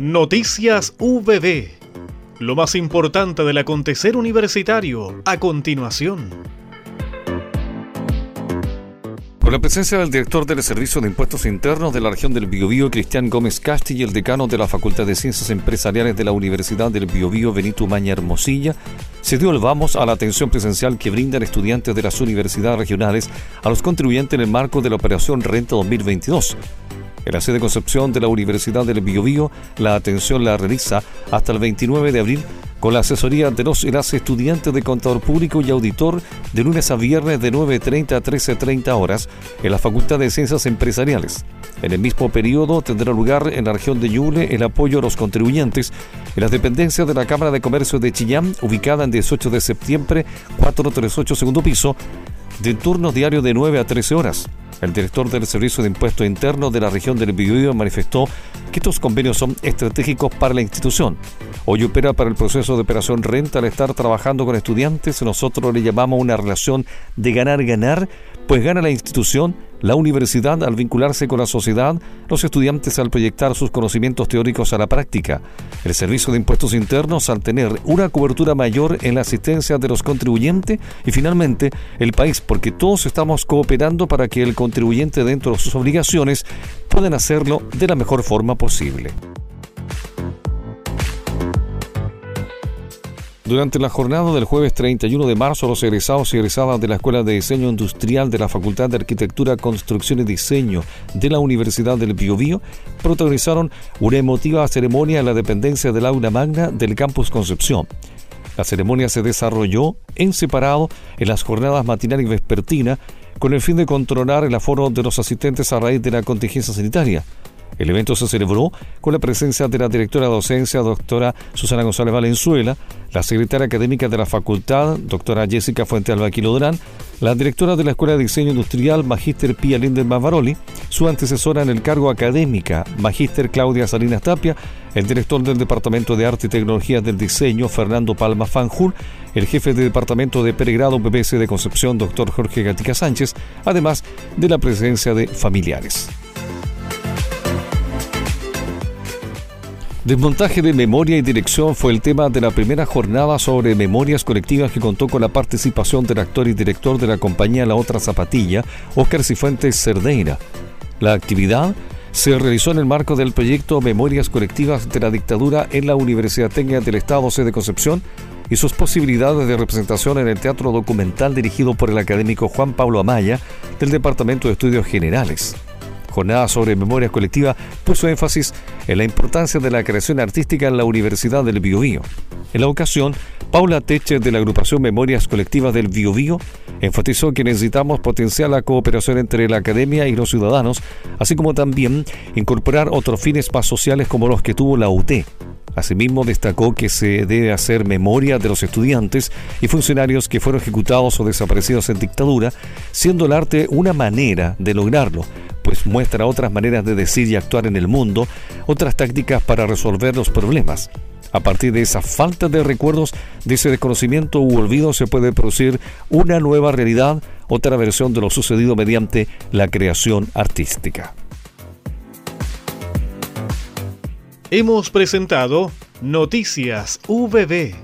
Noticias VB. Lo más importante del acontecer universitario a continuación. Con la presencia del director del Servicio de Impuestos Internos de la región del Biobío, Cristian Gómez Casti, y el decano de la Facultad de Ciencias Empresariales de la Universidad del Biobío, Benito Maña Hermosilla, se dio el vamos a la atención presencial que brindan estudiantes de las universidades regionales a los contribuyentes en el marco de la Operación Renta 2022 en la sede Concepción de la Universidad del Biobío, la atención la realiza hasta el 29 de abril con la asesoría de los y las estudiantes de contador público y auditor de lunes a viernes de 9.30 a 13.30 horas en la Facultad de Ciencias Empresariales. En el mismo periodo tendrá lugar en la región de Yule el apoyo a los contribuyentes en las dependencias de la Cámara de Comercio de Chillán, ubicada en 18 de septiembre, 438 segundo piso, de turno diario de 9 a 13 horas. El director del Servicio de Impuestos Internos de la región del Biobío manifestó que estos convenios son estratégicos para la institución. Hoy opera para el proceso de operación renta al estar trabajando con estudiantes. Nosotros le llamamos una relación de ganar-ganar, pues gana la institución la universidad al vincularse con la sociedad, los estudiantes al proyectar sus conocimientos teóricos a la práctica, el Servicio de Impuestos Internos al tener una cobertura mayor en la asistencia de los contribuyentes y finalmente el país, porque todos estamos cooperando para que el contribuyente dentro de sus obligaciones puedan hacerlo de la mejor forma posible. Durante la jornada del jueves 31 de marzo, los egresados y egresadas de la Escuela de Diseño Industrial de la Facultad de Arquitectura, Construcción y Diseño de la Universidad del Biobío protagonizaron una emotiva ceremonia en la dependencia del aula magna del campus Concepción. La ceremonia se desarrolló en separado en las jornadas matinal y vespertina con el fin de controlar el aforo de los asistentes a raíz de la contingencia sanitaria. El evento se celebró con la presencia de la directora de docencia, doctora Susana González Valenzuela, la secretaria académica de la facultad, doctora Jessica Fuente Albaquilo Durán, la directora de la Escuela de Diseño Industrial, Magíster Pia Linden Mavaroli, su antecesora en el cargo académica, Magíster Claudia Salinas Tapia, el director del Departamento de Arte y Tecnologías del Diseño, Fernando Palma Fanjul, el jefe de Departamento de Pregrado BBC de Concepción, doctor Jorge Gatica Sánchez, además de la presencia de familiares. Desmontaje de memoria y dirección fue el tema de la primera jornada sobre memorias colectivas que contó con la participación del actor y director de la compañía La Otra Zapatilla, Óscar Cifuentes Cerdeira. La actividad se realizó en el marco del proyecto Memorias Colectivas de la Dictadura en la Universidad Técnica del Estado C de Concepción y sus posibilidades de representación en el teatro documental dirigido por el académico Juan Pablo Amaya del Departamento de Estudios Generales jornada sobre memoria colectiva puso énfasis en la importancia de la creación artística en la Universidad del Biobío. En la ocasión, Paula Teche de la agrupación Memorias Colectivas del Biobío enfatizó que necesitamos potenciar la cooperación entre la academia y los ciudadanos, así como también incorporar otros fines más sociales como los que tuvo la UT. Asimismo, destacó que se debe hacer memoria de los estudiantes y funcionarios que fueron ejecutados o desaparecidos en dictadura, siendo el arte una manera de lograrlo, pues muestra otras maneras de decir y actuar en el mundo, otras tácticas para resolver los problemas. A partir de esa falta de recuerdos, de ese desconocimiento u olvido, se puede producir una nueva realidad, otra versión de lo sucedido mediante la creación artística. Hemos presentado Noticias VB